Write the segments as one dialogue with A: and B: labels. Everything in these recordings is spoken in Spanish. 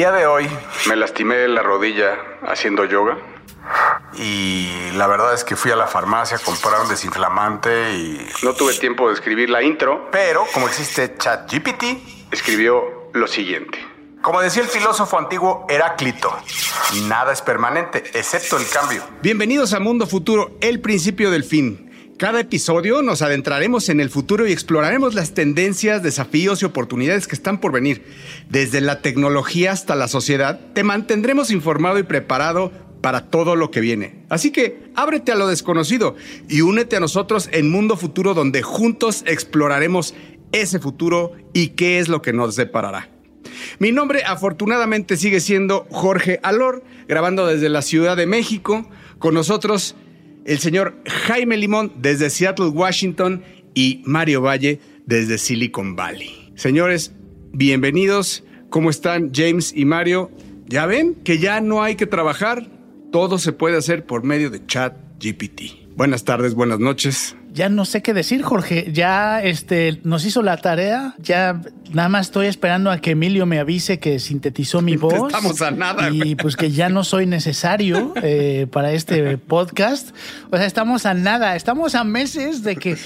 A: día de hoy me lastimé la rodilla haciendo yoga. Y la verdad es que fui a la farmacia a comprar un desinflamante y no tuve tiempo de escribir la intro. Pero como existe ChatGPT, escribió lo siguiente. Como decía el filósofo antiguo Heráclito, nada es permanente, excepto el cambio.
B: Bienvenidos a Mundo Futuro, el principio del fin. Cada episodio nos adentraremos en el futuro y exploraremos las tendencias, desafíos y oportunidades que están por venir. Desde la tecnología hasta la sociedad, te mantendremos informado y preparado para todo lo que viene. Así que ábrete a lo desconocido y únete a nosotros en Mundo Futuro donde juntos exploraremos ese futuro y qué es lo que nos deparará. Mi nombre afortunadamente sigue siendo Jorge Alor, grabando desde la Ciudad de México. Con nosotros el señor Jaime Limón desde Seattle, Washington y Mario Valle desde Silicon Valley. Señores, bienvenidos. ¿Cómo están James y Mario? Ya ven que ya no hay que trabajar, todo se puede hacer por medio de chat GPT. Buenas tardes, buenas noches
C: ya no sé qué decir, Jorge. Ya este, nos hizo la tarea. Ya nada más estoy esperando a que Emilio me avise que sintetizó mi voz.
B: Estamos a nada.
C: Y pues que ya no soy necesario eh, para este podcast. O sea, estamos a nada. Estamos a meses de que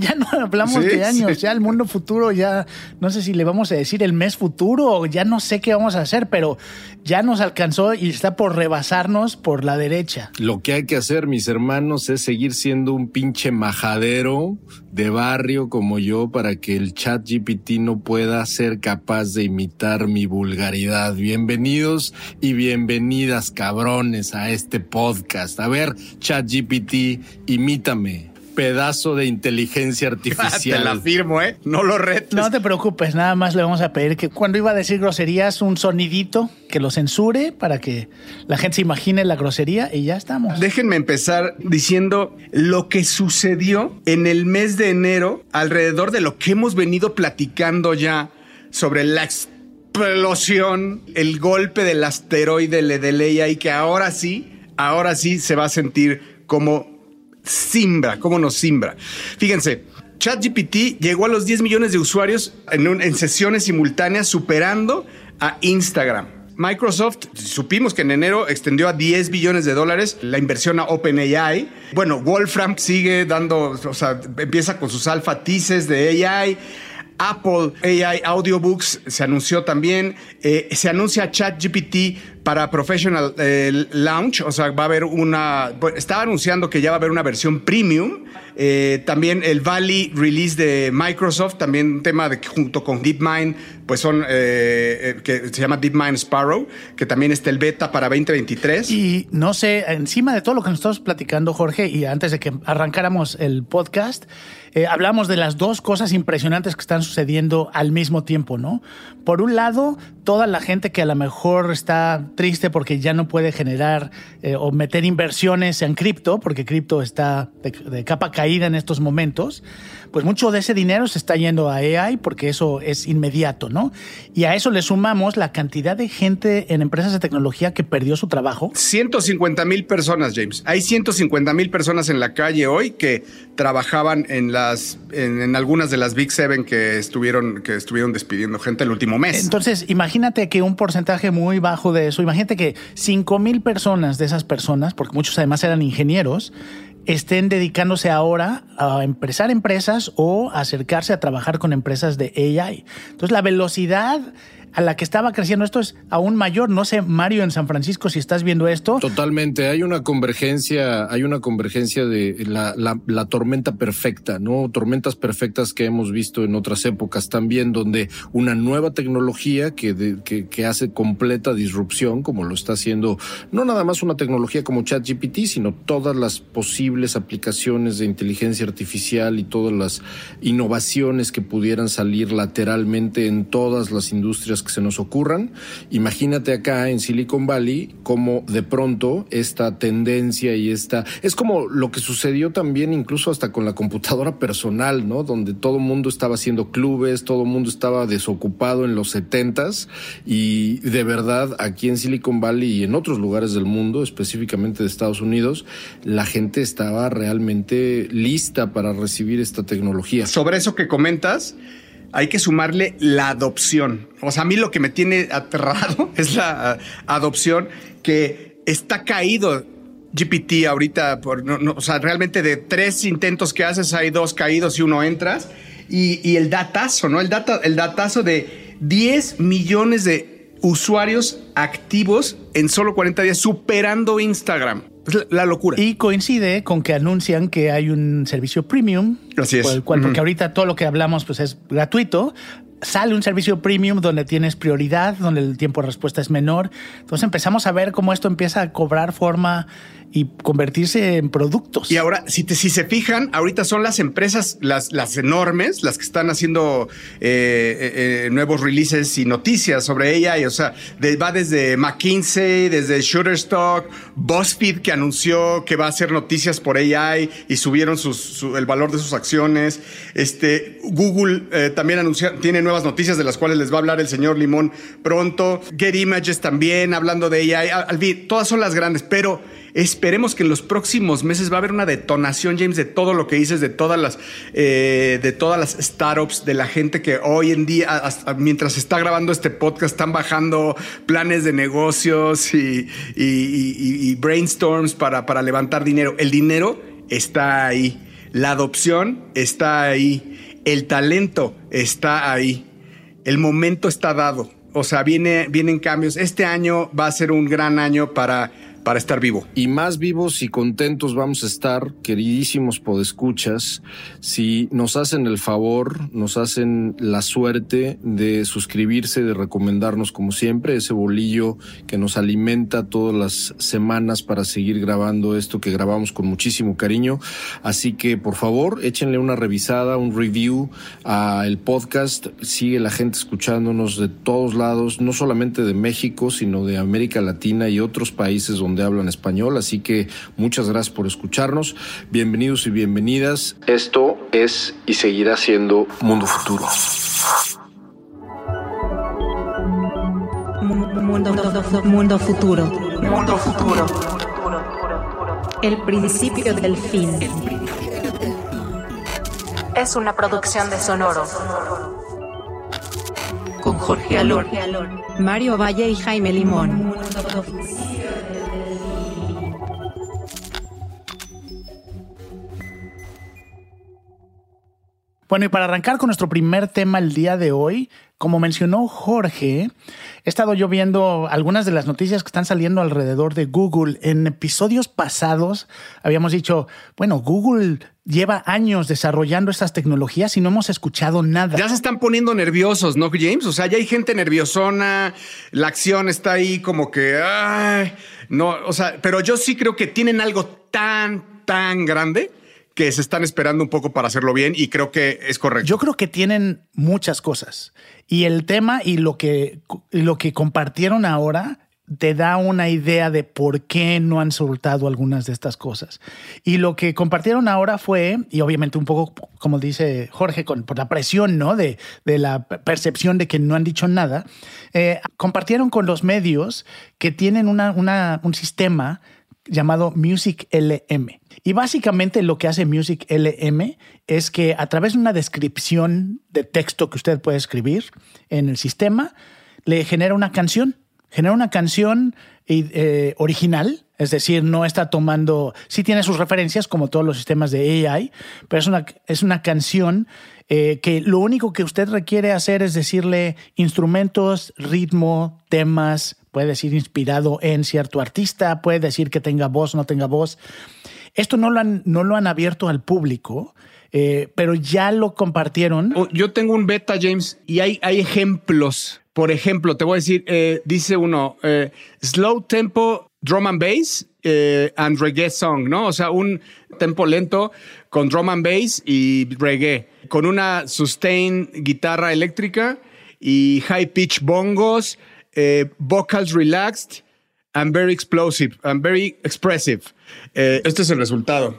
C: ya no hablamos de años. Ya el mundo futuro, ya no sé si le vamos a decir el mes futuro o ya no sé qué vamos a hacer, pero ya nos alcanzó y está por rebasarnos por la derecha.
D: Lo que hay que hacer, mis hermanos, es seguir siendo un pinche majadero de barrio como yo para que el chat GPT no pueda ser capaz de imitar mi vulgaridad. Bienvenidos y bienvenidas cabrones a este podcast. A ver, chat GPT, imítame pedazo de inteligencia artificial.
B: te la firmo, ¿eh? No lo retes.
C: No te preocupes, nada más le vamos a pedir que cuando iba a decir groserías, un sonidito que lo censure para que la gente se imagine la grosería y ya estamos.
B: Déjenme empezar diciendo lo que sucedió en el mes de enero alrededor de lo que hemos venido platicando ya sobre la explosión, el golpe del asteroide de y que ahora sí, ahora sí se va a sentir como simbra, cómo nos simbra. Fíjense, ChatGPT llegó a los 10 millones de usuarios en, sesiones simultáneas, superando a Instagram. Microsoft, supimos que en enero extendió a 10 billones de dólares la inversión a OpenAI. Bueno, Wolfram sigue dando, o sea, empieza con sus alfa teases de AI. Apple AI Audiobooks se anunció también. Eh, se anuncia ChatGPT para Professional eh, Launch, o sea, va a haber una. Estaba anunciando que ya va a haber una versión premium. Eh, también el Valley Release de Microsoft, también un tema de junto con DeepMind, pues son. que se llama DeepMind Sparrow, que también está el beta para 2023.
C: Y no sé, encima de todo lo que nos estamos platicando, Jorge, y antes de que arrancáramos el podcast. Eh, hablamos de las dos cosas impresionantes que están sucediendo al mismo tiempo, ¿no? Por un lado, toda la gente que a lo mejor está triste porque ya no puede generar eh, o meter inversiones en cripto, porque cripto está de, capa caída en estos momentos, pues mucho de ese dinero se está yendo a AI porque eso es inmediato, ¿no? Y a eso le sumamos la cantidad de gente en empresas de tecnología que perdió su trabajo.
B: 150 mil personas, James. Hay 150 mil personas en la calle hoy que trabajaban en las en, algunas de las Big Seven que estuvieron que estuvieron despidiendo gente el último mes.
C: Entonces, imagínate que un porcentaje muy bajo de eso, imagínate que 5 mil personas de esas personas, porque muchos además eran ingenieros, estén dedicándose ahora a empezar empresas o acercarse a trabajar con empresas de AI. Entonces la velocidad a la que estaba creciendo esto es aún mayor. No sé, Mario, en San Francisco, si estás viendo esto.
D: Totalmente. Hay una convergencia, hay una convergencia de la, la, tormenta perfecta, ¿no? Tormentas perfectas que hemos visto en otras épocas también, donde una nueva tecnología que, que, que, hace completa disrupción, como lo está haciendo, no nada más una tecnología como ChatGPT, sino todas las posibles aplicaciones de inteligencia artificial y todas las innovaciones que pudieran salir lateralmente en todas las industrias que se nos ocurran. Imagínate acá en Silicon Valley como de pronto esta tendencia y esta... Es como lo que sucedió también incluso hasta con la computadora personal, ¿no? Donde todo el mundo estaba haciendo clubes, todo el mundo estaba desocupado en los setentas y de verdad aquí en Silicon Valley y en otros lugares del mundo, específicamente de Estados Unidos, la gente estaba realmente lista para recibir esta tecnología.
B: Sobre eso que comentas, hay que sumarle la adopción. O sea, a mí lo que me tiene aterrado es la adopción que está caído GPT ahorita, por, o sea, realmente de tres intentos que haces hay dos caídos y uno entras. Y, el datazo, ¿no? El, el datazo de 10 millones de usuarios activos en solo 40 días, superando Instagram. Es la, locura.
C: Y coincide con que anuncian que hay un servicio premium.
B: Así es.
C: cual, Porque ahorita todo lo que hablamos pues, es gratuito, sale un servicio premium donde tienes prioridad, donde el tiempo de respuesta es menor. Entonces empezamos a ver cómo esto empieza a cobrar forma y convertirse en productos.
B: Y ahora, si, si se fijan, ahorita son las empresas, las, las enormes, las que están haciendo eh, eh, eh, nuevos releases y noticias sobre ella. Y, o sea, va desde McKinsey, desde Shutterstock, BuzzFeed que anunció que va a hacer noticias por AI y subieron el valor de sus acciones. Este, Google también anunció, tiene nuevas noticias de las cuales les va a hablar el señor Limón pronto. Get Images también, hablando de AI. Todas son las grandes, pero Esperemos que en los próximos meses va a haber una detonación, James, de todo lo que dices, de todas las, eh, de todas las startups, de la gente que hoy en día, mientras está grabando este podcast, están bajando planes de negocios y, brainstorms para, para levantar dinero. El dinero está ahí. La adopción está ahí. El talento está ahí. El momento está dado. O sea, viene, vienen cambios. Este año va a ser un gran año para para estar vivo.
D: Y más vivos y contentos vamos a estar, queridísimos podescuchas, si nos hacen el favor, nos hacen la suerte de suscribirse, de recomendarnos como siempre, ese bolillo que nos alimenta todas las semanas para seguir grabando esto que grabamos con muchísimo cariño. Así que por favor, échenle una revisada, un review a el podcast. Sigue la gente escuchándonos de todos lados, no solamente de México, sino de América Latina y otros países donde donde hablan español, así que muchas gracias por escucharnos. Bienvenidos y bienvenidas. Esto es y seguirá siendo Mundo Futuro.
E: Mundo, mundo futuro. Mundo futuro. El principio del fin. Es una producción de Sonoro. Con Jorge Alor, Mario Valle y Jaime Limón.
C: Bueno, y para arrancar con nuestro primer tema el día de hoy, como mencionó Jorge, he estado yo viendo algunas de las noticias que están saliendo alrededor de Google. En episodios pasados habíamos dicho, bueno, Google lleva años desarrollando estas tecnologías y no hemos escuchado nada.
B: Ya se están poniendo nerviosos, ¿no, James? O sea, ya hay gente nerviosona, la acción está ahí como que, no, o sea, pero yo sí creo que tienen algo tan, tan grande que se están esperando un poco para hacerlo bien y creo que es correcto.
C: Yo creo que tienen muchas cosas y el tema y lo que, lo que compartieron ahora te da una idea de por qué no han soltado algunas de estas cosas. Y lo que compartieron ahora fue, y obviamente un poco, como dice Jorge, por la presión ¿no? de, de la percepción de que no han dicho nada, eh, compartieron con los medios que tienen una, un sistema llamado Music LM. Y básicamente lo que hace Music LM es que a través de una descripción de texto que usted puede escribir en el sistema, le genera una canción. Genera una canción eh, original, es decir, no está tomando, sí tiene sus referencias como todos los sistemas de AI, pero es una, es una canción eh, que lo único que usted requiere hacer es decirle instrumentos, ritmo, temas, puede decir inspirado en cierto artista, puede decir que tenga voz, no tenga voz. Esto no lo han, no lo han abierto al público, eh, pero ya lo compartieron.
B: Oh, yo tengo un beta, James, y hay, hay ejemplos. Por ejemplo, te voy a decir, eh, dice uno, eh, slow tempo drum and bass and reggae song, ¿no? O sea, un tempo lento con drum and bass y reggae, con una sustain guitarra eléctrica y high pitch bongos, vocals relaxed and very explosive and very expressive. Eh, este es el resultado.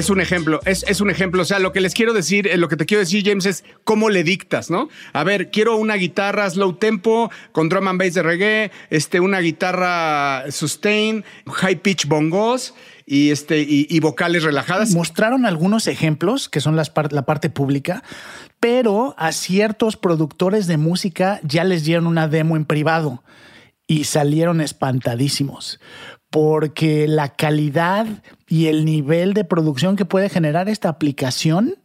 B: Es un ejemplo, es, es, un ejemplo. O sea, lo que les quiero decir, eh, lo que te quiero decir, James, es cómo le dictas, ¿no? A ver, quiero una guitarra slow tempo con drum and bass de reggae, este, una guitarra sustain, high pitch bongos y, este, y, vocales relajadas.
C: Mostraron algunos ejemplos que son las la parte pública, pero a ciertos productores de música ya les dieron una demo en privado y salieron espantadísimos porque la calidad y el nivel de producción que puede generar esta aplicación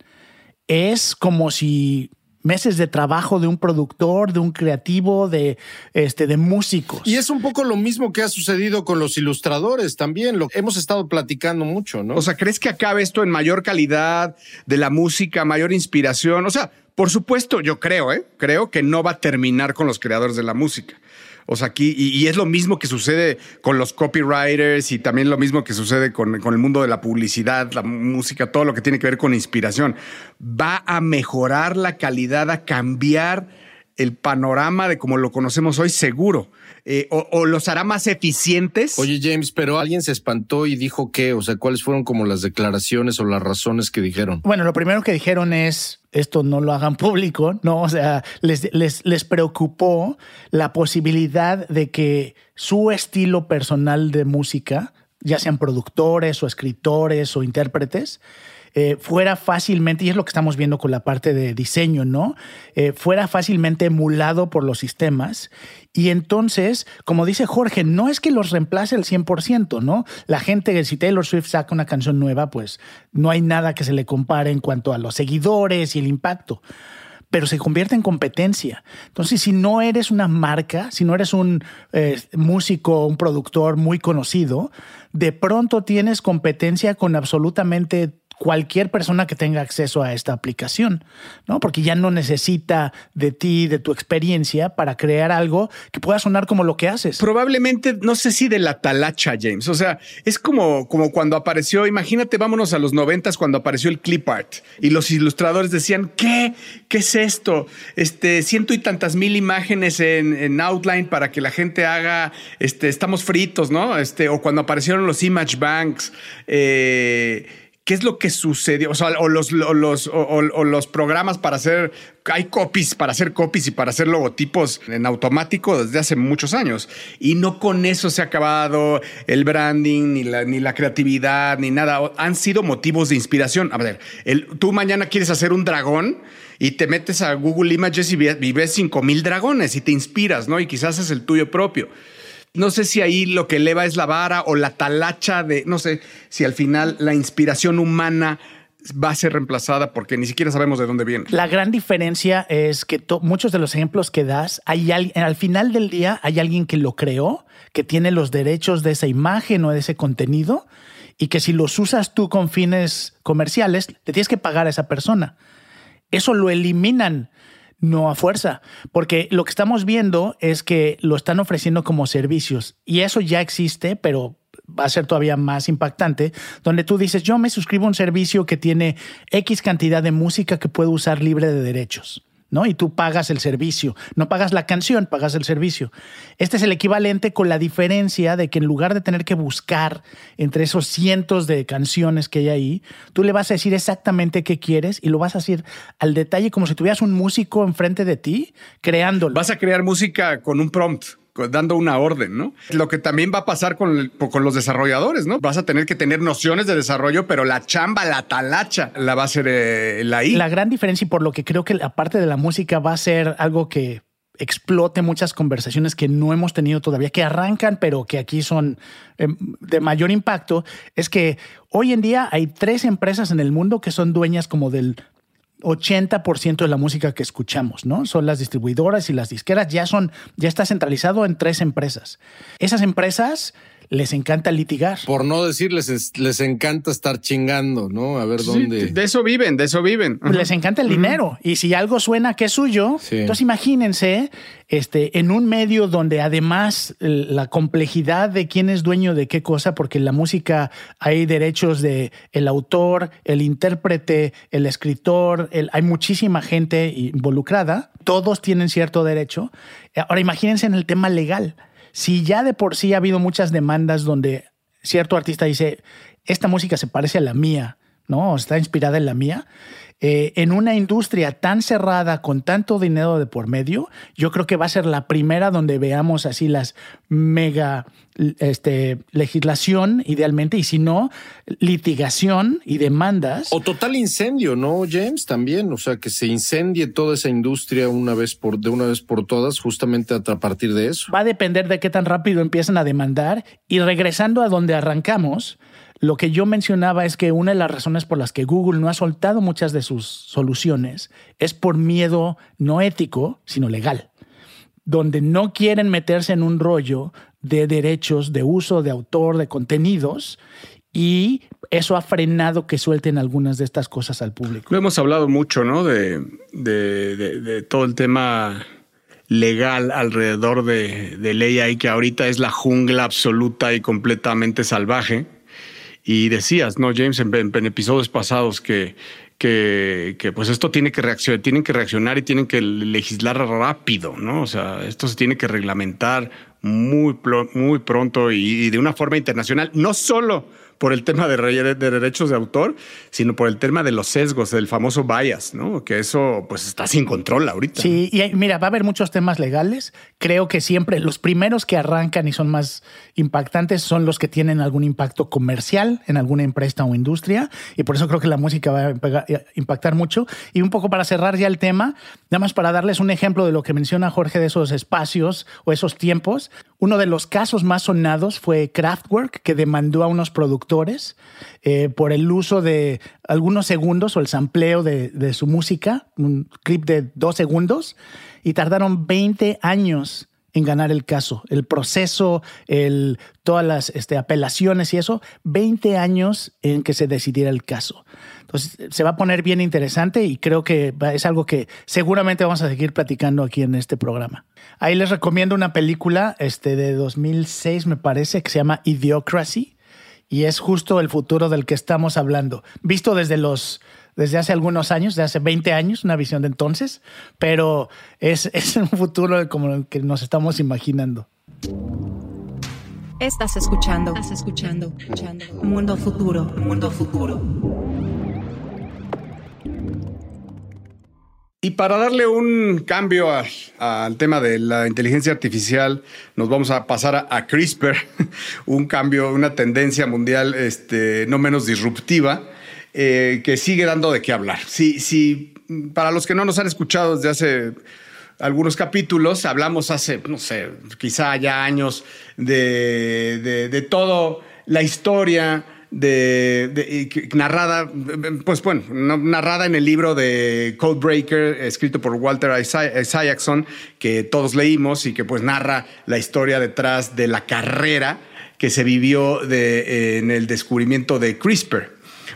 C: es como si meses de trabajo de un productor, de un creativo, de, este, de músicos.
D: Y es un poco lo mismo que ha sucedido con los ilustradores también, lo hemos estado platicando mucho, ¿no?
B: O sea, ¿crees que acabe esto en mayor calidad de la música, mayor inspiración? O sea, por supuesto, yo creo, ¿eh? Creo que no va a terminar con los creadores de la música. O sea, aquí, y, es lo mismo que sucede con los copywriters y también lo mismo que sucede con, con, el mundo de la publicidad, la música, todo lo que tiene que ver con inspiración. Va a mejorar la calidad, a cambiar el panorama de como lo conocemos hoy, seguro. Eh, o, los hará más eficientes.
D: Oye, James, pero alguien se espantó y dijo qué, o sea, cuáles fueron como las declaraciones o las razones que dijeron.
C: Bueno, lo primero que dijeron es esto no lo hagan público, ¿no? O sea, les, les, les preocupó la posibilidad de que su estilo personal de música, ya sean productores o escritores o intérpretes, eh, fuera fácilmente, y es lo que estamos viendo con la parte de diseño, ¿no? Eh, fuera fácilmente emulado por los sistemas. Y entonces, como dice Jorge, no es que los reemplace al 100%, ¿no? La gente, si Taylor Swift saca una canción nueva, pues no hay nada que se le compare en cuanto a los seguidores y el impacto pero se convierte en competencia. Entonces, si no eres una marca, si no eres un eh, músico, un productor muy conocido, de pronto tienes competencia con absolutamente cualquier persona que tenga acceso a esta aplicación, ¿no? Porque ya no necesita de ti, de tu experiencia para crear algo que pueda sonar como lo que haces.
B: Probablemente, no sé si de la talacha, James. O sea, es como, como cuando apareció, imagínate, vámonos a los noventas cuando apareció el clip art y los ilustradores decían, ¿qué? ¿Qué es esto? Este, ciento y tantas mil imágenes en, en outline para que la gente haga, este, estamos fritos, ¿no? Este, o cuando aparecieron los image banks, eh, ¿Qué es lo que sucedió? O sea, o los, los, o, los programas para hacer, hay copies, para hacer copies y para hacer logotipos en automático desde hace muchos años. Y no con eso se ha acabado el branding, ni la, ni la creatividad, ni nada. Han sido motivos de inspiración. A ver, tú mañana quieres hacer un dragón y te metes a Google Images y ves 5000 dragones y te inspiras, ¿no? Y quizás es el tuyo propio no sé si ahí lo que eleva es la vara o la talacha de, no sé, si al final la inspiración humana va a ser reemplazada porque ni siquiera sabemos de dónde viene.
C: La gran diferencia es que muchos de los ejemplos que das, hay al final del día hay alguien que lo creó, que tiene los derechos de esa imagen o de ese contenido y que si los usas tú con fines comerciales, te tienes que pagar a esa persona. Eso lo eliminan no a fuerza, porque lo que estamos viendo es que lo están ofreciendo como servicios y eso ya existe, pero va a ser todavía más impactante, donde tú dices, yo me suscribo a un servicio que tiene X cantidad de música que puedo usar libre de derechos. ¿No? Y tú pagas el servicio. No pagas la canción, pagas el servicio. Este es el equivalente con la diferencia de que en lugar de tener que buscar entre esos cientos de canciones que hay ahí, tú le vas a decir exactamente qué quieres y lo vas a decir al detalle como si tuvieras un músico enfrente de ti creándolo.
B: Vas a crear música con un prompt dando una orden, ¿no? Lo que también va a pasar con, con, los desarrolladores, ¿no? Vas a tener que tener nociones de desarrollo, pero la chamba, la talacha, la va a ser eh, la I.
C: La gran diferencia y por lo que creo que la parte de la música va a ser algo que explote muchas conversaciones que no hemos tenido todavía, que arrancan, pero que aquí son em, de mayor impacto, es que hoy en día hay tres empresas en el mundo que son dueñas como del 80% de la música que escuchamos, ¿no? Son las distribuidoras y las disqueras, ya son, ya está centralizado en tres empresas. Esas empresas les encanta litigar.
D: Por no decirles, les encanta estar chingando, ¿no? A ver dónde.
B: De eso viven, de eso viven.
C: Les encanta el dinero. Y si algo suena que es suyo, entonces imagínense este, en un medio donde además la complejidad de quién es dueño de qué cosa, porque en la música hay derechos de el autor, el intérprete, el escritor, hay muchísima gente involucrada, todos tienen cierto derecho. Ahora imagínense en el tema legal si ya de por sí ha habido muchas demandas donde cierto artista dice, esta música se parece a la mía, ¿no? Está inspirada en la mía. Eh, en una industria tan cerrada, con tanto dinero de por medio, yo creo que va a ser la primera donde veamos así las mega este, legislación, idealmente, y si no, litigación y demandas.
D: O total incendio, ¿no, James? También, o sea, que se incendie toda esa industria una vez por, de una vez por todas, justamente a partir de eso.
C: Va a depender de qué tan rápido empiezan a demandar. Y regresando a donde arrancamos, lo que yo mencionaba es que una de las razones por las que Google no ha soltado muchas de sus soluciones es por miedo no ético, sino legal, donde no quieren meterse en un rollo de derechos de uso de autor de contenidos y eso ha frenado que suelten algunas de estas cosas al público.
B: Lo hemos hablado mucho, ¿no? De, todo el tema legal alrededor de, de ley ahí que ahorita es la jungla absoluta y completamente salvaje y decías, ¿no, James, en, episodios pasados que, que, pues esto tiene que reaccionar, tienen que reaccionar y tienen que legislar rápido, ¿no? O sea, esto se tiene que reglamentar muy, muy pronto y de una forma internacional, no solo por el tema de, de, derechos de autor, sino por el tema de los sesgos, del famoso bias, ¿no? Que eso pues está sin control ahorita.
C: Sí, y mira, va a haber muchos temas legales. Creo que siempre los primeros que arrancan y son más impactantes son los que tienen algún impacto comercial en alguna empresa o industria. Y por eso creo que la música va a impactar mucho. Y un poco para cerrar ya el tema, nada más para darles un ejemplo de lo que menciona Jorge de esos espacios o esos tiempos. Uno de los casos más sonados fue Kraftwerk, que demandó a unos productores eh, por el uso de algunos segundos o el sampleo de, su música, un clip de dos segundos, y tardaron 20 años en ganar el caso. El proceso, el, todas las este, apelaciones y eso, 20 años en que se decidiera el caso. Entonces, se va a poner bien interesante y creo que es algo que seguramente vamos a seguir platicando aquí en este programa. Ahí les recomiendo una película este, de 2006, me parece, que se llama Idiocracy y es justo el futuro del que estamos hablando, visto desde los desde hace algunos años, de hace 20 años, una visión de entonces, pero es, es un futuro como el que nos estamos imaginando.
E: Estás escuchando, estás escuchando, escuchando. Mundo futuro, mundo futuro.
B: Y para darle un cambio al tema de la inteligencia artificial, nos vamos a pasar a, CRISPR, un cambio, una tendencia mundial este, no menos disruptiva, eh, que sigue dando de qué hablar. Si, si, para los que no nos han escuchado desde hace algunos capítulos, hablamos hace, no sé, quizá ya años de, de, todo la historia de, narrada, pues bueno, narrada en el libro de Codebreaker, escrito por Walter Isaacson, que todos leímos y que pues narra la historia detrás de la carrera que se vivió en el descubrimiento de CRISPR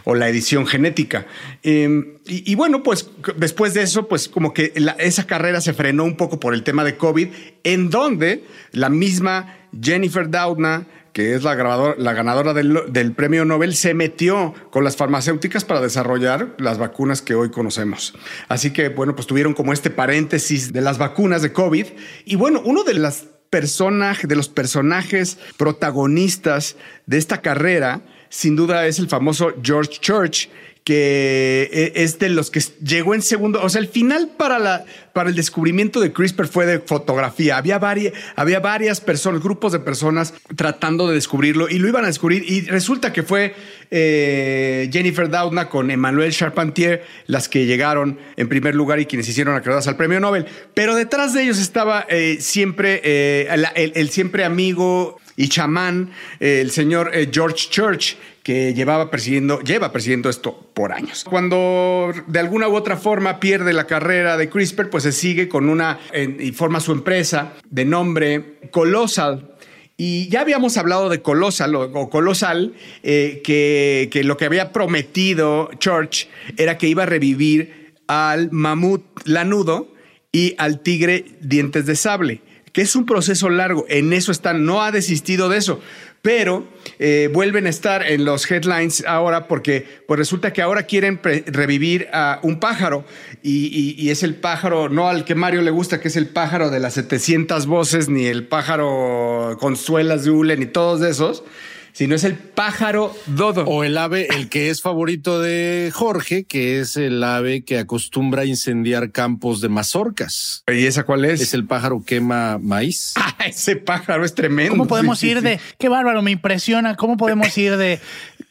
B: o la edición genética. Em, y, bueno, pues después de eso, pues como que esa carrera se frenó un poco por el tema de COVID, en donde la misma Jennifer Doudna que es la, la ganadora del, premio Nobel, se metió con las farmacéuticas para desarrollar las vacunas que hoy conocemos. Así que, bueno, pues tuvieron como este paréntesis de las vacunas de COVID. Y bueno, uno de las personajes, de los personajes protagonistas de esta carrera, sin duda es el famoso George Church, que eh, es de los que llegó en segundo. O sea, el final para, la, para el descubrimiento de CRISPR fue de fotografía. Había, varias, había varias personas, grupos de personas tratando de descubrirlo y lo iban a descubrir. Y resulta que fue eh, Jennifer Doudna con Emmanuel Charpentier las que llegaron en primer lugar y quienes hicieron acreedores al premio Nobel. Pero detrás de ellos estaba eh, siempre el, siempre amigo y chamán, el señor George Church, que llevaba persiguiendo, lleva persiguiendo esto por años. Cuando de alguna u otra forma pierde la carrera de CRISPR, pues se sigue con una y forma su empresa de nombre Colossal. Y ya habíamos hablado de Colossal o, Colosal, eh, que, que lo que había prometido Church era que iba a revivir al mamut lanudo y al tigre dientes de sable, que es un proceso largo. En eso están, no ha desistido de eso pero eh, vuelven a estar en los headlines ahora porque pues resulta que ahora quieren revivir a un pájaro y, es el pájaro, no al que Mario le gusta, que es el pájaro de las 700 voces, ni el pájaro con suelas de hule, ni todos esos, sino es el pájaro dodo.
D: O el ave, el que es favorito de Jorge, que es el ave que acostumbra a incendiar campos de mazorcas.
B: ¿Y esa cuál es?
D: Es el pájaro quema maíz.
B: Ah, ese pájaro es tremendo.
C: ¿Cómo podemos
B: sí,
C: ir
B: sí.
C: de, qué bárbaro, me impresiona, cómo podemos ir de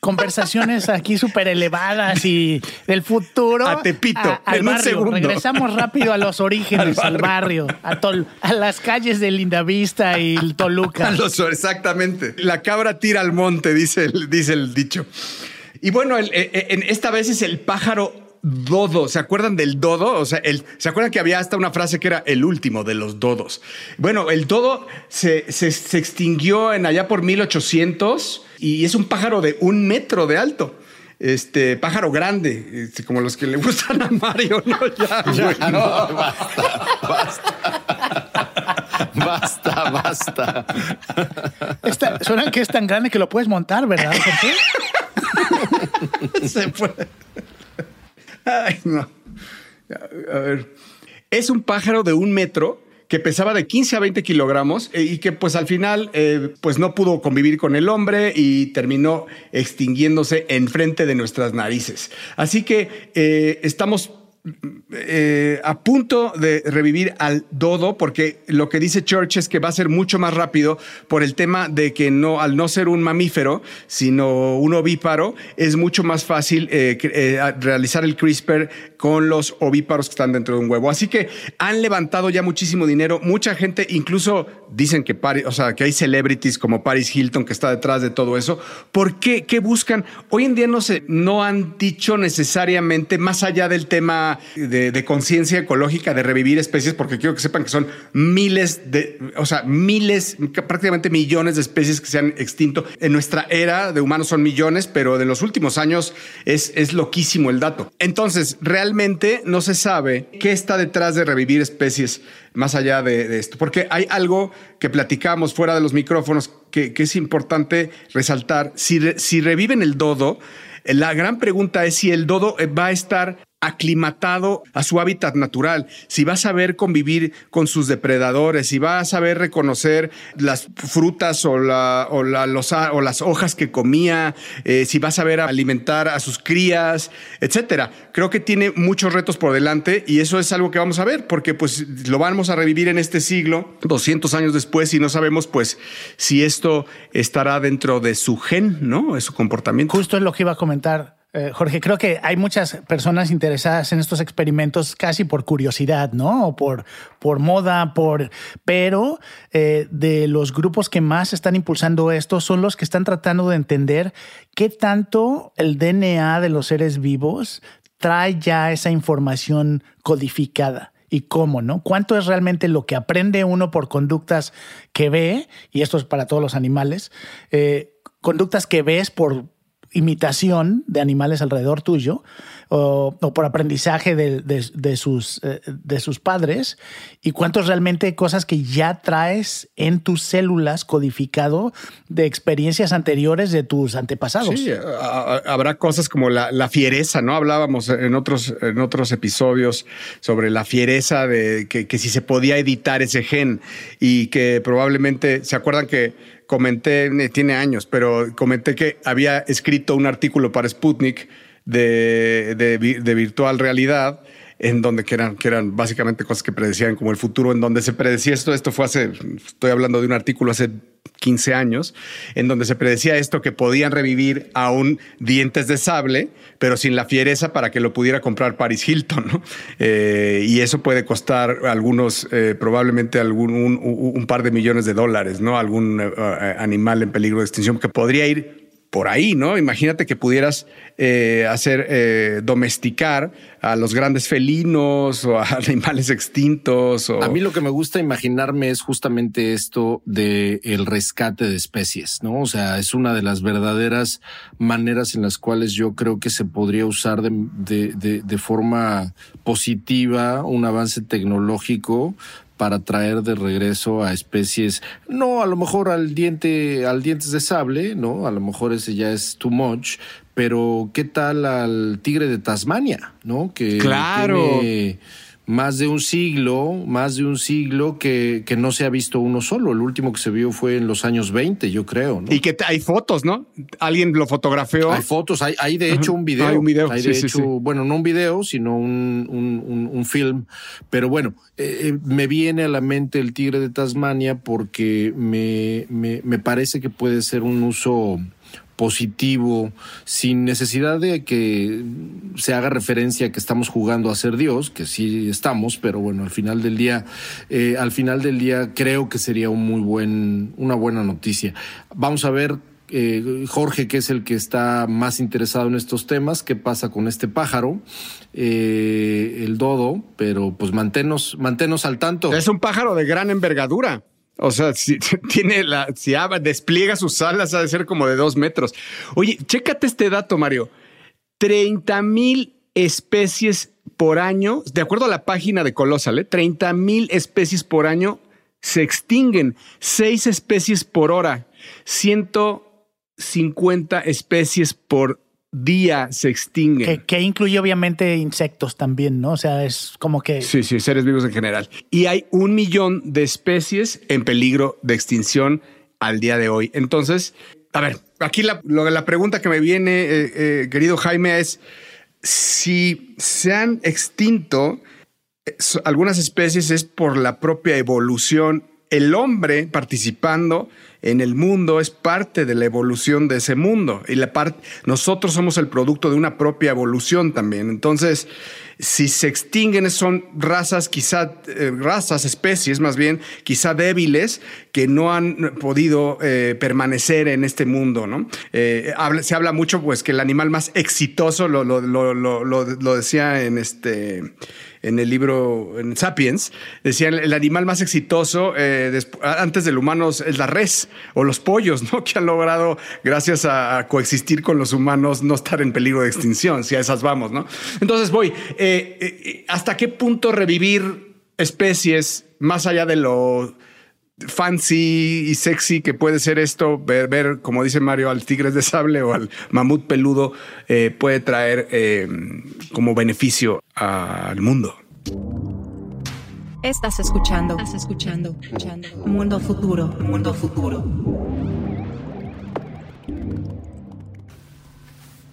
C: conversaciones aquí súper elevadas y del futuro
B: A Tepito,
C: al
B: en un
C: barrio.
B: segundo.
C: Regresamos rápido a los orígenes,
B: Al
C: al barrio, a, Tol- a las calles de Lindavista y Toluca.
B: A los- exactamente. La cabra tira al monte, dice el, dice el dicho. Y bueno, el- eh, en esta vez es el pájaro dodo. ¿Se acuerdan del dodo? O sea, el, ¿se acuerdan que había hasta una frase que era el último de los dodos? Bueno, el dodo se, se- se extinguió en allá por 1800 y es un pájaro de un metro de alto. Este pájaro grande, este, como los que le gustan a Mario, ¿no? Ya, bueno.
D: Basta, basta.
C: Esta- suenan que es tan grande que lo puedes montar, ¿verdad, Jorge?
B: Se fue. Ay, no. A ver. Es un pájaro de un metro que pesaba de 15 a 20 kilogramos eh, y que pues al final eh, pues no pudo convivir con el hombre y terminó extinguiéndose enfrente de nuestras narices. Así que eh, estamos eh, a punto de revivir al dodo porque lo que dice Church es que va a ser mucho más rápido por el tema de que no al no ser un mamífero sino un ovíparo es mucho más fácil eh, eh, realizar el CRISPR con los ovíparos que están dentro de un huevo. Así que han levantado ya muchísimo dinero. Mucha gente incluso dicen que o sea que hay celebrities como Paris Hilton que está detrás de todo eso. ¿por qué qué buscan hoy en día no se no han dicho necesariamente más allá del tema de, conciencia ecológica de revivir especies, porque quiero que sepan que son miles de, o sea, miles, prácticamente millones de especies que se han extinto. En nuestra era de humanos son millones, pero de los últimos años es, es loquísimo el dato. Entonces, realmente no se sabe qué está detrás de revivir especies más allá de, esto, porque hay algo que platicamos fuera de los micrófonos que, es importante resaltar. Si, si reviven el dodo, la gran pregunta es si el dodo va a estar aclimatado a su hábitat natural, si va a saber convivir con sus depredadores, si va a saber reconocer las frutas o, la, o, las hojas que comía, eh, si va a saber alimentar a sus crías, etcétera. Creo que tiene muchos retos por delante y eso es algo que vamos a ver porque pues lo vamos a revivir en este siglo, 200 años después y no sabemos pues si esto estará dentro de su gen, ¿no? De su comportamiento.
C: Justo es lo que iba a comentar. Eh, Jorge, creo que hay muchas personas interesadas en estos experimentos casi por curiosidad, ¿no? O por, por moda, por. Pero eh, de los grupos que más están impulsando esto son los que están tratando de entender qué tanto el DNA de los seres vivos trae ya esa información codificada y cómo, ¿no? ¿Cuánto es realmente lo que aprende uno por conductas que ve? Y esto es para todos los animales. eh, conductas que ves por imitación de animales alrededor tuyo o, por aprendizaje de, de- sus, eh, de sus padres y cuánto es realmente cosas que ya traes en tus células codificado de experiencias anteriores de tus antepasados.
B: Sí, habrá cosas como la, la fiereza, ¿no? Hablábamos en otros, en otros episodios sobre la fiereza de que, que si se podía editar ese gen y que probablemente, ¿se acuerdan que comenté, eh, tiene años, pero comenté que había escrito un artículo para Sputnik de, de vi- de virtual realidad en donde eran, que eran básicamente cosas que predecían como el futuro, en donde se predecía esto, esto fue hace, estoy hablando de un artículo hace 15 años, en donde se predecía esto que podían revivir aún dientes de sable, pero sin la fiereza para que lo pudiera comprar Paris Hilton, ¿no? Eh, y eso puede costar algunos, eh, probablemente algún, un, un- par de millones de dólares, ¿no? Algún eh, animal en peligro de extinción que podría ir por ahí, ¿no? Imagínate que pudieras eh, hacer eh, domesticar a los grandes felinos o a animales extintos. O...
D: A mí lo que me gusta imaginarme es justamente esto de el rescate de especies, ¿no? O sea, es una de las verdaderas maneras en las cuales yo creo que se podría usar de, de, de, de forma positiva un avance tecnológico para traer de regreso a especies, no a lo mejor al diente, al dientes de sable, ¿no? A lo mejor ese ya es too much, pero ¿qué tal al tigre de Tasmania, ¿no? Que
B: Claro.
D: tiene más de un siglo, más de un siglo que, que no se ha visto uno solo. El último que se vio fue en los años 20, yo creo.
B: Y que hay fotos, ¿no? Alguien lo fotografió.
D: Hay fotos, hay, hay de hecho un video.
B: Hay un video.
D: Hay de hecho, bueno, no un video, sino un, un, un, film. Pero bueno, eh, eh, me viene a la mente el tigre de Tasmania porque me, me, me parece que puede ser un uso positivo, sin necesidad de que se haga referencia a que estamos jugando a ser Dios, que sí estamos, pero bueno, al final del día, eh, al final del día creo que sería un muy buen, una buena noticia. Vamos a ver eh, Jorge, que es el que está más interesado en estos temas, qué pasa con este pájaro, eh, el dodo, pero pues manténnos, manténnos al tanto.
B: Es un pájaro de gran envergadura. O sea, si tiene la, si despliega sus alas, ha de ser como de dos metros. Oye, chécate este dato, Mario. 30 mil especies por año, de acuerdo a la página de Colosal, ¿eh? 30 mil especies por año se extinguen, seis especies por hora, 150 especies por día se extingue.
C: Que, incluye obviamente insectos también, ¿no? O sea, es como que...
B: Sí, sí, seres vivos en general. Y hay un millón de especies en peligro de extinción al día de hoy. Entonces, a ver, aquí la, la pregunta que me viene, eh, eh, querido Jaime, es si se han extinto eh, algunas especies es por la propia evolución, el hombre participando en el mundo es parte de la evolución de ese mundo y la parte nosotros somos el producto de una propia evolución también. Entonces, si se extinguen son razas quizá eh, razas especies más bien quizá débiles que no han podido eh, permanecer en este mundo, ¿no? Eh, se habla mucho pues que el animal más exitoso lo, lo, lo, lo decía en este en el libro en Sapiens, decían el animal más exitoso eh, antes del humano es la res o los pollos, ¿no? Que han logrado, gracias a, coexistir con los humanos, no estar en peligro de extinción, si a esas vamos, ¿no? Entonces voy, eh, eh, ¿hasta qué punto revivir especies más allá de lo fancy y sexy que puede ser esto, ver, ver, como dice Mario, al tigres de sable o al mamut peludo, eh, puede traer eh, como beneficio al mundo.
E: Estás escuchando, estás escuchando, escuchando. Mundo futuro, mundo futuro.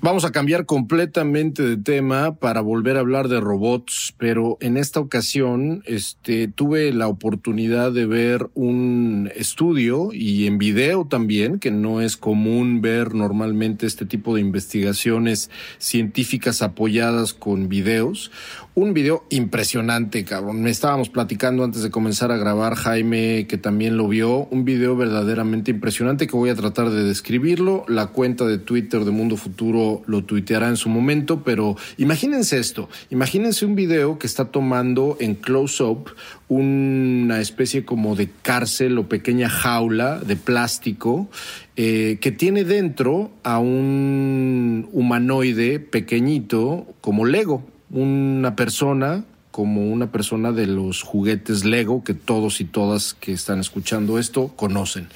D: Vamos a cambiar completamente de tema para volver a hablar de robots, pero en esta ocasión este, tuve la oportunidad de ver un estudio y en video también, que no es común ver normalmente este tipo de investigaciones científicas apoyadas con videos. Un video impresionante, cabrón. Me estábamos platicando antes de comenzar a grabar, Jaime, que también lo vio. Un video verdaderamente impresionante que voy a tratar de describirlo. La cuenta de Twitter de Mundo Futuro lo tuiteará en su momento, pero imagínense esto. Imagínense un video que está tomando en close-up una especie como de cárcel o pequeña jaula de plástico eh, que tiene dentro a un humanoide pequeñito como Lego una persona como una persona de los juguetes Lego que todos y todas que están escuchando esto conocen.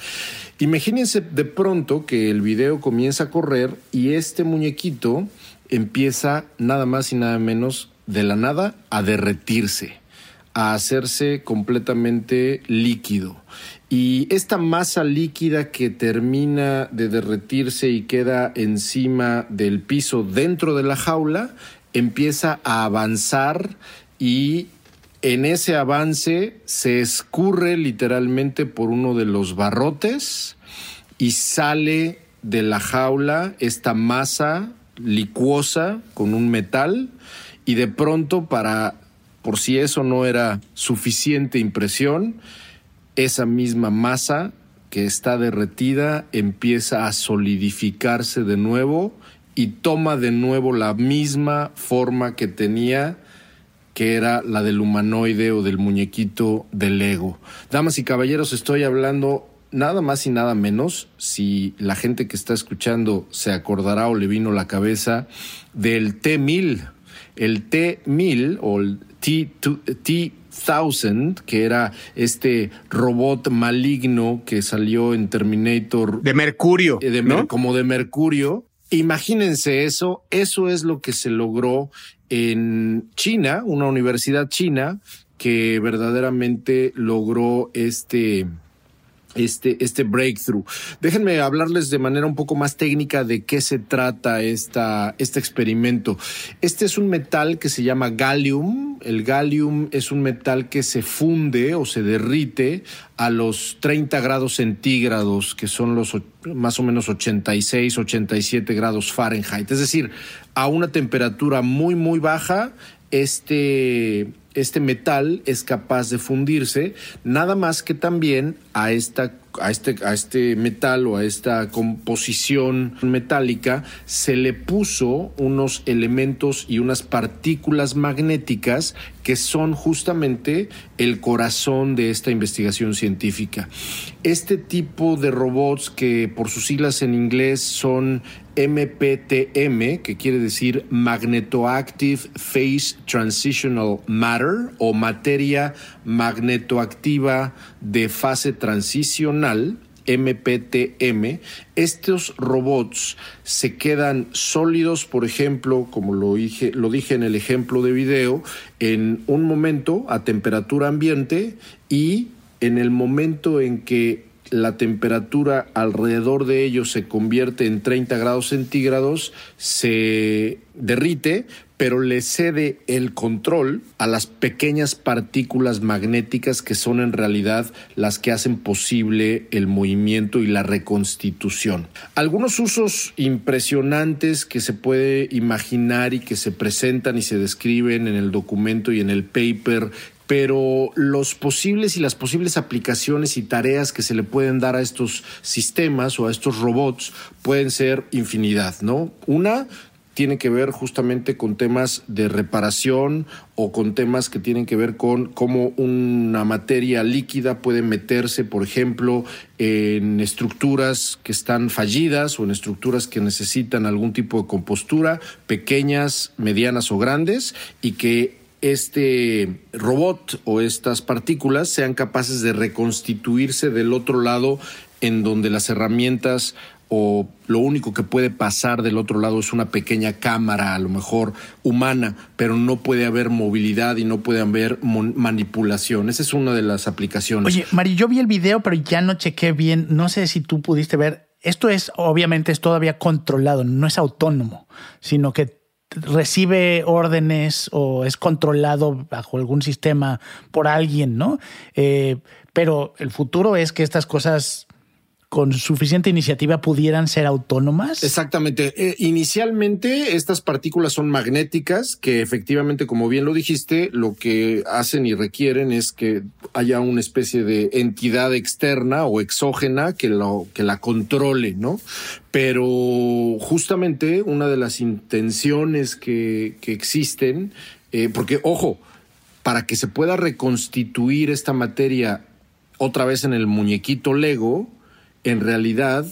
D: Imagínense de pronto que el video comienza a correr y este muñequito empieza nada más y nada menos de la nada a derretirse, a hacerse completamente líquido. Y esta masa líquida que termina de derretirse y queda encima del piso dentro de la jaula empieza a avanzar y en ese avance se escurre literalmente por uno de los barrotes y sale de la jaula esta masa licuosa con un metal y de pronto para por si eso no era suficiente impresión, esa misma masa que está derretida empieza a solidificarse de nuevo y toma de nuevo la misma forma que tenía que era la del humanoide o del muñequito del Lego. Damas y caballeros, estoy hablando nada más y nada menos, si la gente que está escuchando se acordará o le vino la cabeza, del T-1000. El T-1000 o el T-1000, que era este robot maligno que salió en Terminator.
B: De Mercurio.
D: Como de Mercurio Imagínense eso, eso es lo que se logró en China, una universidad china que verdaderamente logró este, este, este breakthrough. Déjenme hablarles de manera un poco más técnica de qué se trata esta, este experimento. Este es un metal que se llama gallium. El gallium es un metal que se funde o se derrite a los 30 grados centígrados, que son los más o menos 86, 87 grados Fahrenheit. Es decir, a una temperatura muy, muy baja, este, este metal es capaz de fundirse, nada más que también a esta a este, a este metal o a esta composición metálica se le puso unos elementos y unas partículas magnéticas que son justamente el corazón de esta investigación científica. Este tipo de robots que por sus siglas en inglés son MPTM, que quiere decir Magnetoactive Phase Transitional Matter o materia magnetoactiva de fase transicional, MPTM, estos robots se quedan sólidos, por ejemplo, como lo dije, lo dije en el ejemplo de video, en un momento a temperatura ambiente y en el momento en que la temperatura alrededor de ellos se convierte en 30 grados centígrados, se derrite, pero le cede el control a las pequeñas partículas magnéticas que son en realidad las que hacen posible el movimiento y la reconstitución. Algunos usos impresionantes que se puede imaginar y que se presentan y se describen en el documento y en el paper pero los posibles y las posibles aplicaciones y tareas que se le pueden dar a estos sistemas o a estos robots pueden ser infinidad, ¿no? Una tiene que ver justamente con temas de reparación o con temas que tienen que ver con cómo una materia líquida puede meterse, por ejemplo, en estructuras que están fallidas o en estructuras que necesitan algún tipo de compostura, pequeñas, medianas o grandes, y que este robot o estas partículas sean capaces de reconstituirse del otro lado en donde las herramientas o lo único que puede pasar del otro lado es una pequeña cámara, a lo mejor humana, pero no puede haber movilidad y no puede haber manipulación. Esa es una de las aplicaciones.
C: Oye, Mari, yo vi el video, pero ya no chequé bien. No sé si tú pudiste ver. Esto es, obviamente, es todavía controlado, no es autónomo, sino que recibe órdenes o es controlado bajo algún sistema por alguien, ¿no? Eh, pero el futuro es que estas cosas con suficiente iniciativa pudieran ser autónomas?
D: Exactamente. Eh, inicialmente estas partículas son magnéticas que efectivamente, como bien lo dijiste, lo que hacen y requieren es que haya una especie de entidad externa o exógena que, lo, que la controle, ¿no? Pero justamente una de las intenciones que, existen, eh, porque ojo, para que se pueda reconstituir esta materia otra vez en el muñequito Lego, en realidad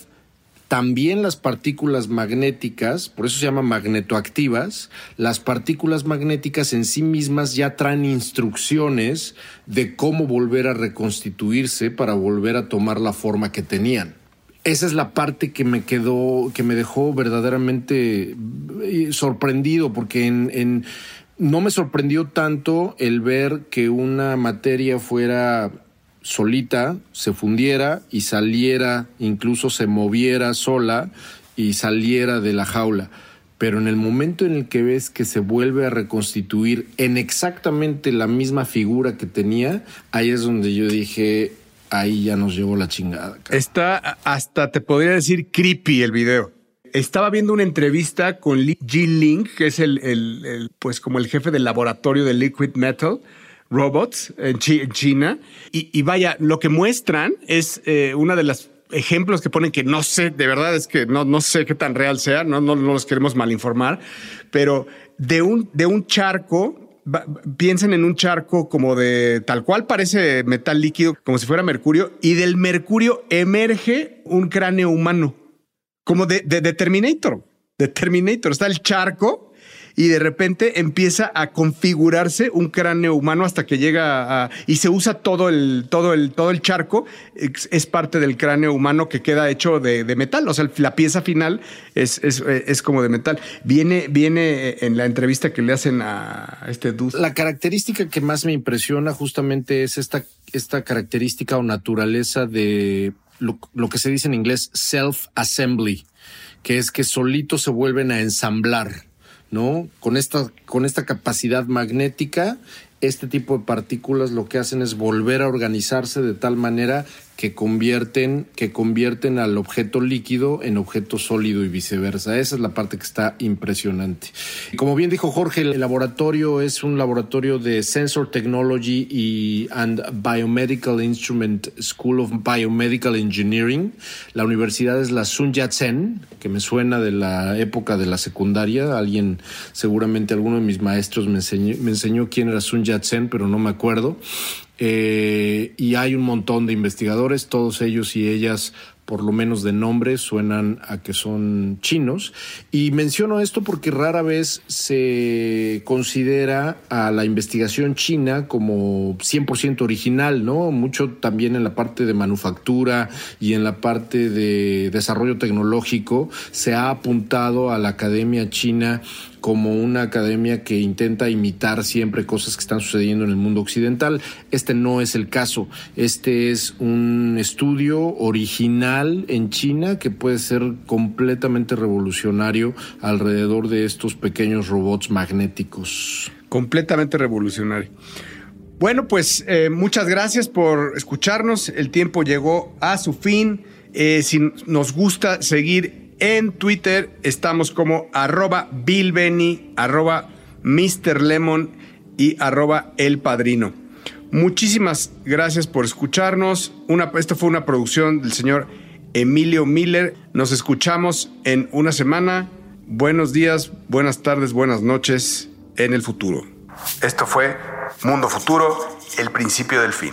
D: también las partículas magnéticas, por eso se llaman magnetoactivas, las partículas magnéticas en sí mismas ya traen instrucciones de cómo volver a reconstituirse para volver a tomar la forma que tenían. Esa es la parte que me quedó, que me dejó verdaderamente eh, sorprendido, porque no me sorprendió tanto el ver que una materia fuera solita se fundiera y saliera, incluso se moviera sola y saliera de la jaula. Pero en el momento en el que ves que se vuelve a reconstituir en exactamente la misma figura que tenía, ahí es donde yo dije, ahí ya nos llevó la chingada.
B: Está hasta te podría decir creepy el video. Estaba viendo una entrevista con Li Ling, que es el, el, pues como el jefe del laboratorio de Liquid Metal, robots en, China. Y, vaya, lo que muestran es eh, una de las ejemplos que ponen que no sé, de verdad es que no, no sé qué tan real sea, no, no, no los queremos malinformar, pero de un, de un charco piensen en un charco como de tal cual parece metal líquido, como si fuera mercurio, y del mercurio emerge un cráneo humano, como de, de, Terminator. De Terminator está el charco y de repente empieza a configurarse un cráneo humano hasta que llega a, y se usa todo el, todo el, todo el charco, es, parte del cráneo humano que queda hecho de, metal, o sea, la pieza final es, es, como de metal. Viene, viene en la entrevista que le hacen a este dude.
D: La característica que más me impresiona justamente es esta, esta característica o naturaleza de lo, lo que se dice en inglés self-assembly, que es que solitos se vuelven a ensamblar. ¿No? Con esta, con esta capacidad magnética, este tipo de partículas lo que hacen es volver a organizarse de tal manera que convierten, que convierten al objeto líquido en objeto sólido y viceversa. Esa es la parte que está impresionante. Como bien dijo Jorge, el laboratorio es un laboratorio de Sensor Technology and Biomedical Instrument School of Biomedical Engineering. La universidad es la Sun Yat-sen, que me suena de la época de la secundaria. Alguien, seguramente alguno de mis maestros me enseñó quién era Sun Yat-sen, pero no me acuerdo. Eh, y hay un montón de investigadores, todos ellos y ellas por lo menos de nombre, suenan a que son chinos. Y menciono esto porque rara vez se considera a la investigación china como 100% original, ¿no? Mucho también en la parte de manufactura y en la parte de desarrollo tecnológico se ha apuntado a la academia china como una academia que intenta imitar siempre cosas que están sucediendo en el mundo occidental. Este no es el caso. Este es un estudio original en China que puede ser completamente revolucionario alrededor de estos pequeños robots magnéticos.
B: Completamente revolucionario. Bueno, pues eh, muchas gracias por escucharnos. El tiempo llegó a su fin. Eh, si nos gusta seguir en Twitter estamos como arroba Benny, arroba Mr. Lemon y arroba El Padrino. Muchísimas gracias por escucharnos. Una, esto fue una producción del señor Emilio Miller. Nos escuchamos en una semana. Buenos días, buenas tardes, buenas noches en el futuro. Esto fue Mundo Futuro, el principio del fin.